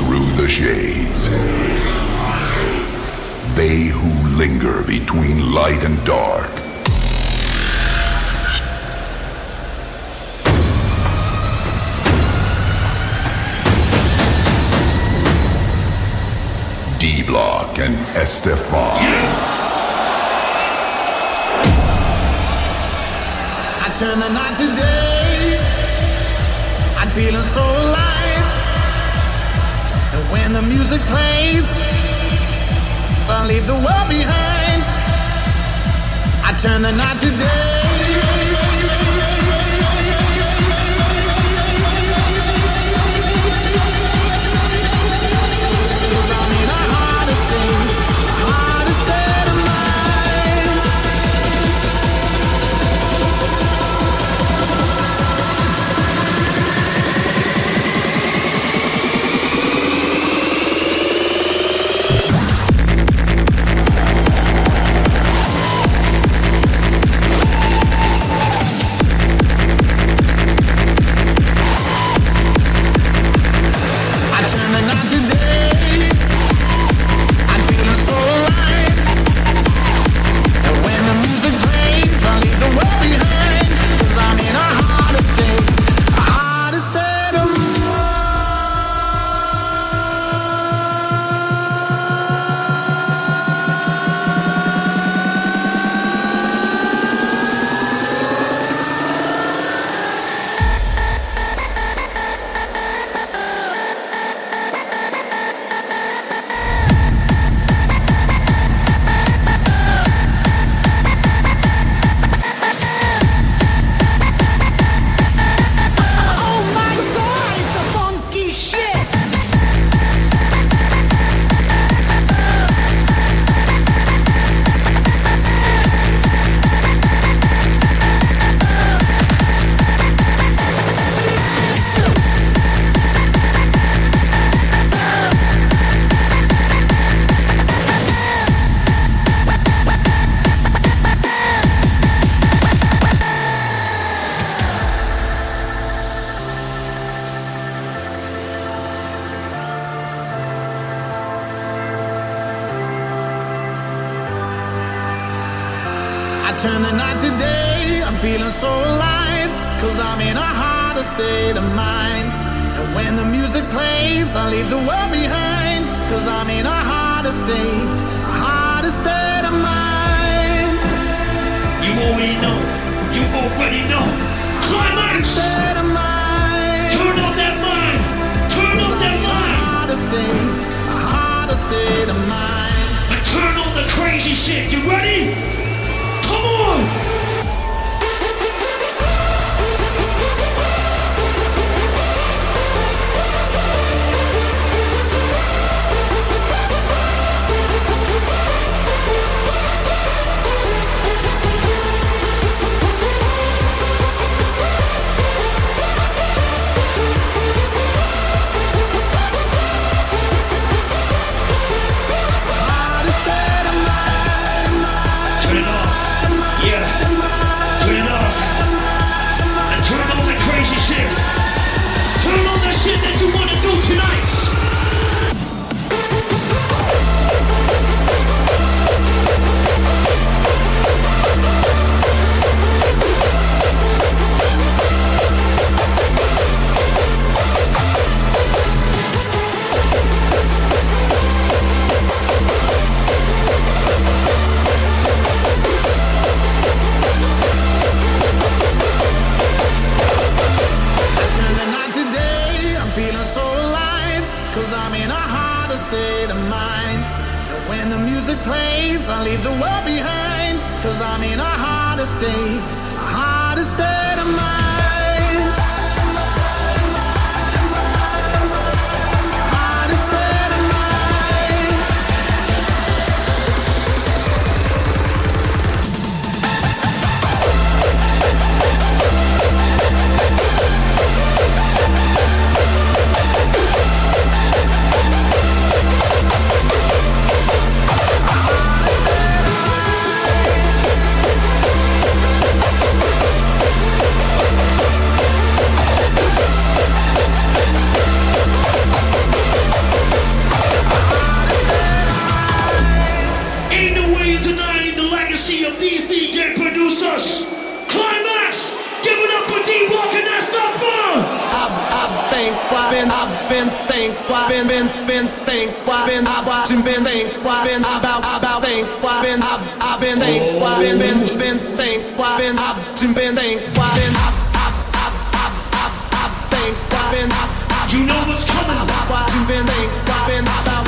through the shades. They who linger between light and dark. D Block and S-te-Fan. I turn the night to day. I'm feeling so alive. And the music plays, I leave the world behind. I turn the night to day. I turn the night to day. I'm feeling so alive. Cause I'm in a harder state of mind. And when the music plays, I leave the world behind. Cause I'm in a harder state, a harder state of mind. You already know. You already know. Climax! State of mind. Turn on that mind! Turn on that mind! harder state, a harder state of mind. And turn on the crazy shit. You ready? Come on! think why been been been think why been I've been think why been I I I I I I think why been you know what's coming why been think why been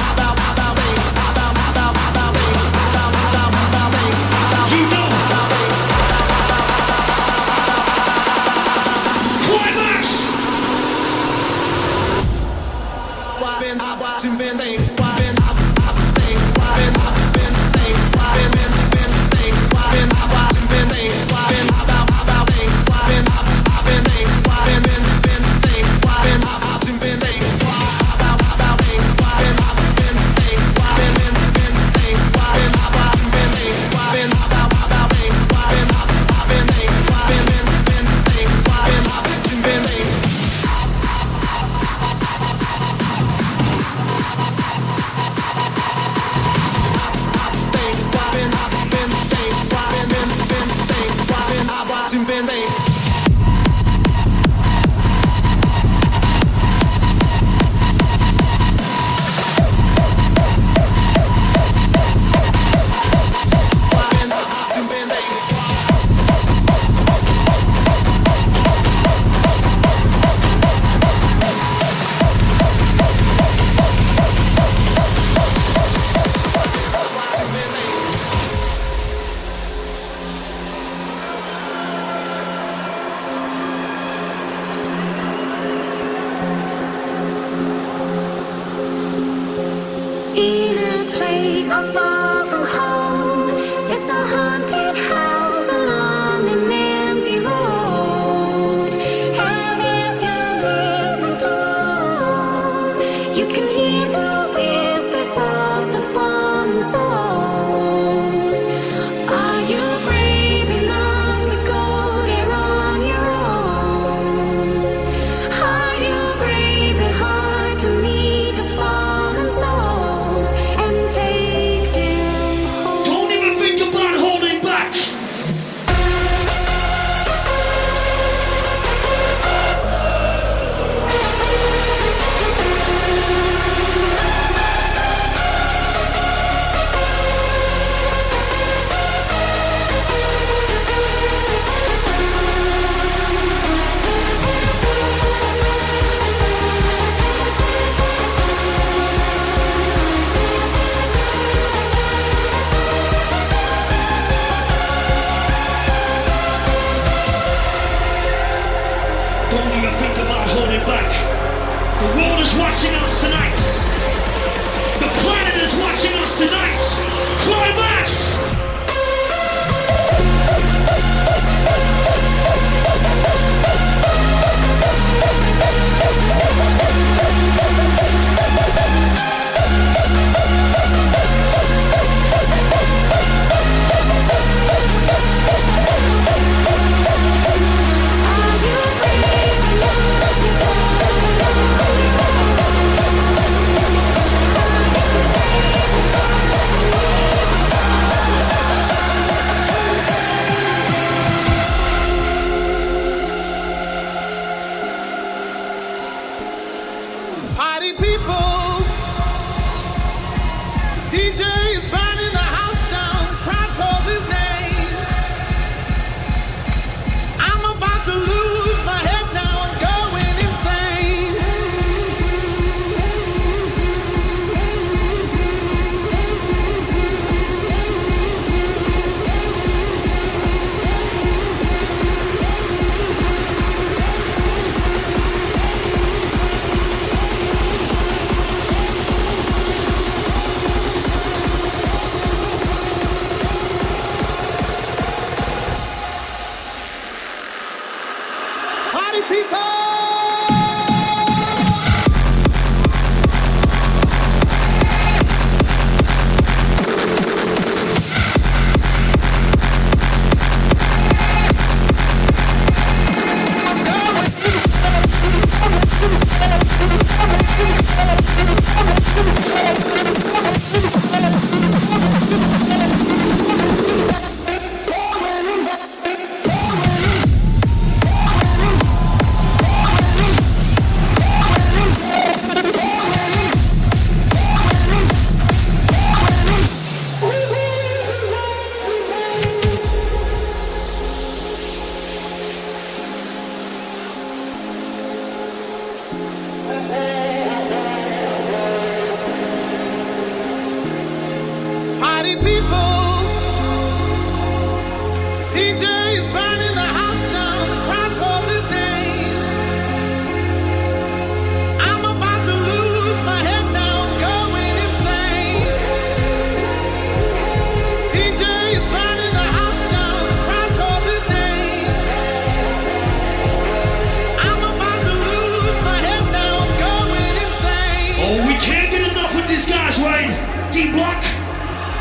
D Block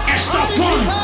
and S-te-Fan.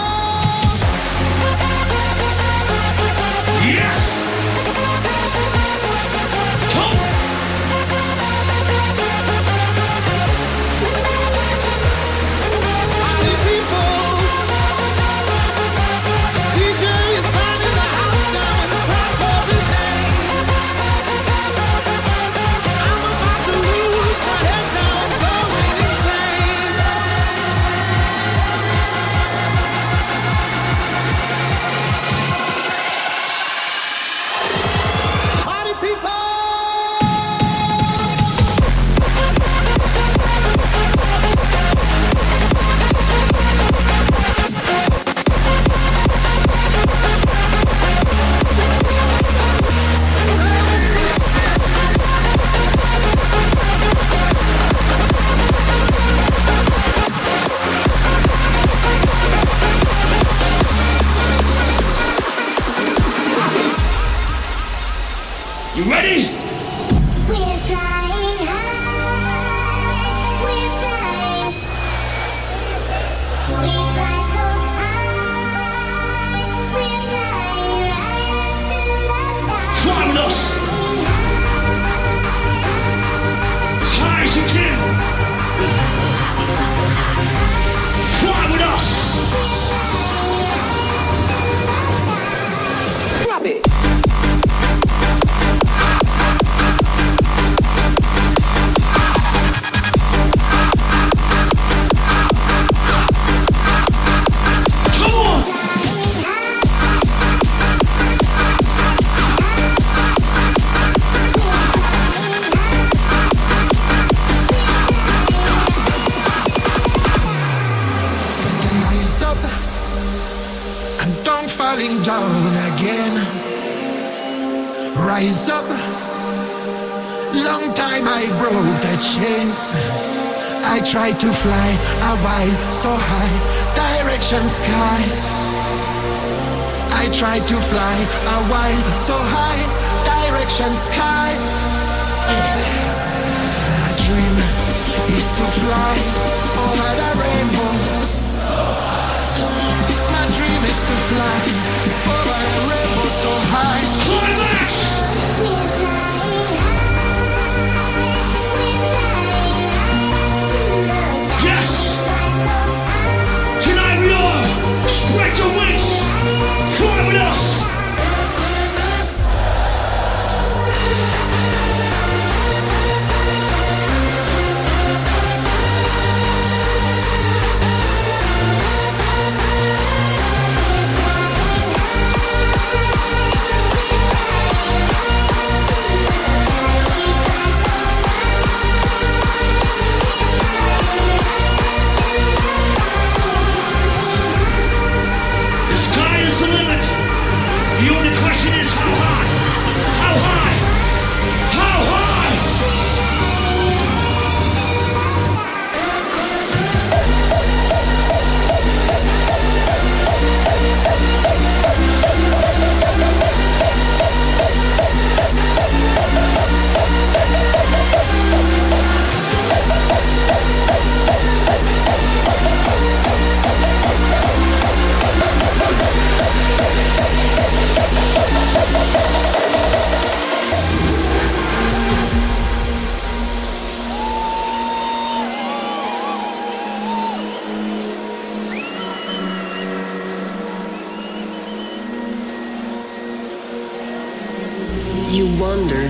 fly. I broke the chains. I tried to fly a while so high, direction sky. I tried to fly a while so high, direction sky. Yeah. A dream is to fly over the rainbow.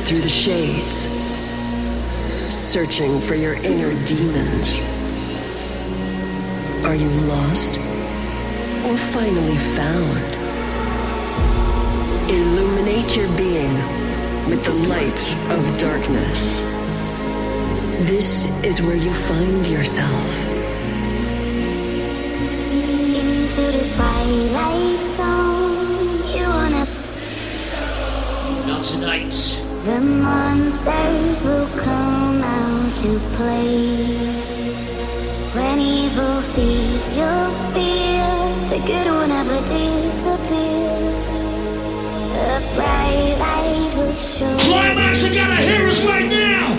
through the shades, searching for your inner demons. Are you lost or finally found? Illuminate your being with the light of darkness. This is where you find yourself. Into the twilight zone, you wanna. Not tonight. The monsters will come out to play. When evil feeds your fear, the good will never disappear. A bright light will show. Climax, you gotta hear us right now!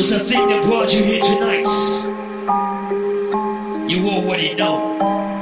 Cause the thing that brought you here tonight, you already know.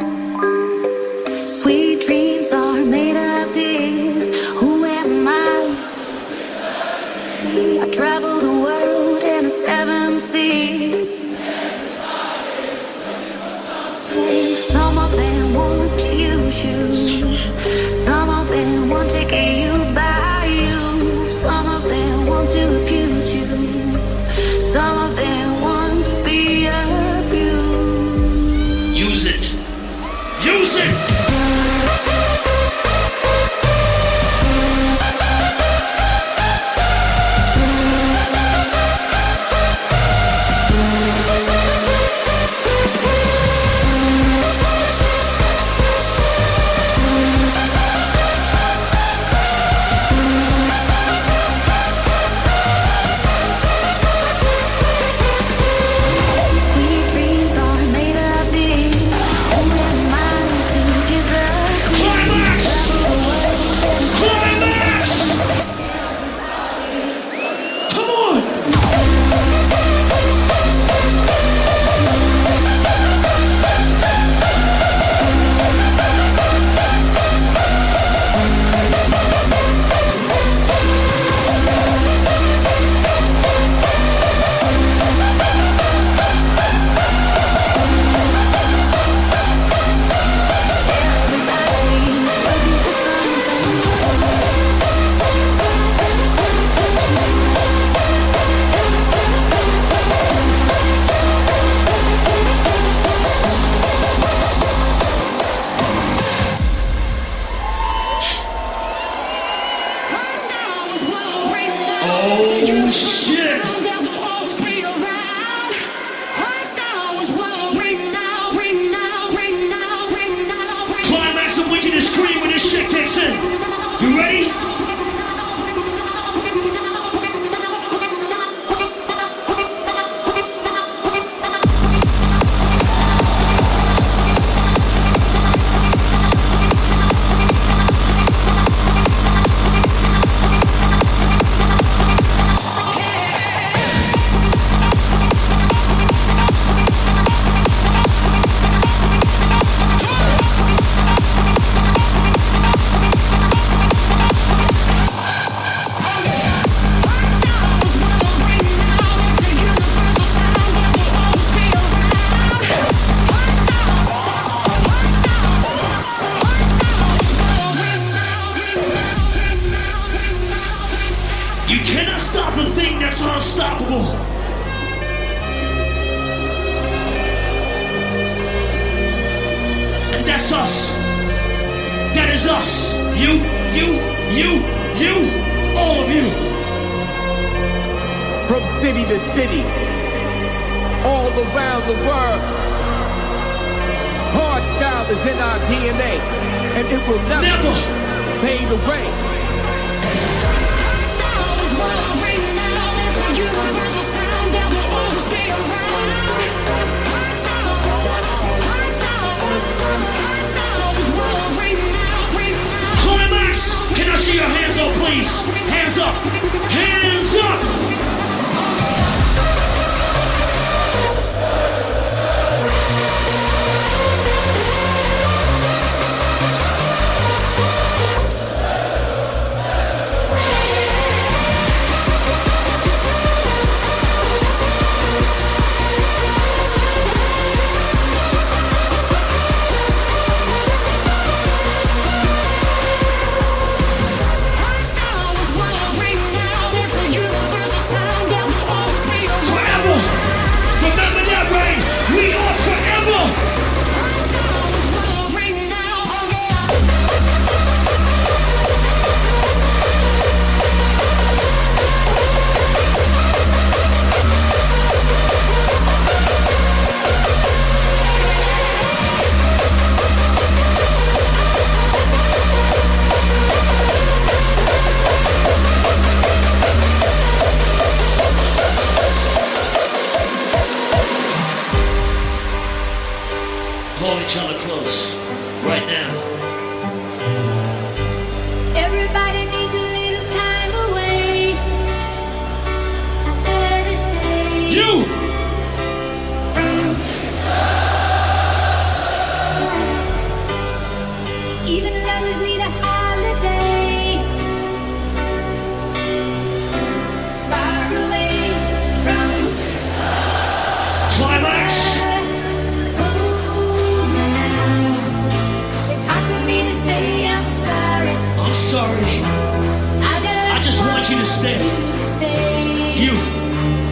You,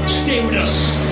stay with us.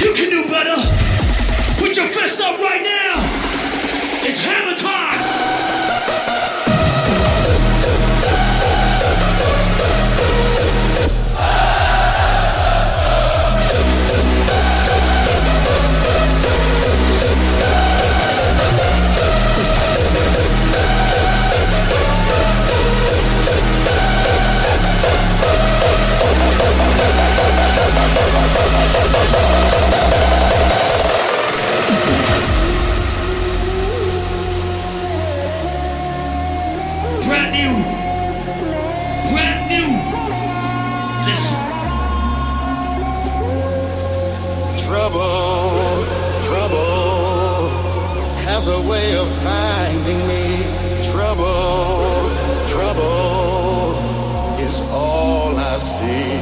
You can do better. Put your fist up right now. It's hammer time. way of finding me. Trouble, trouble is all I see.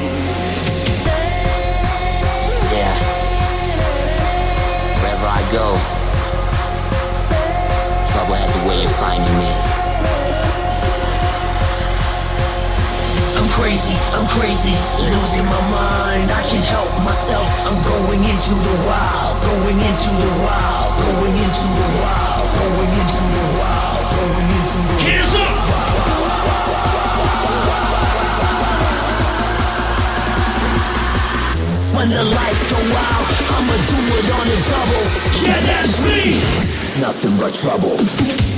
Yeah. Wherever I go, trouble has a way of finding me. I'm crazy, I'm crazy, losing my mind. I can't help myself. I'm going into the wild, going into the wild. in trouble. Yeah, that's me. Nothing but trouble.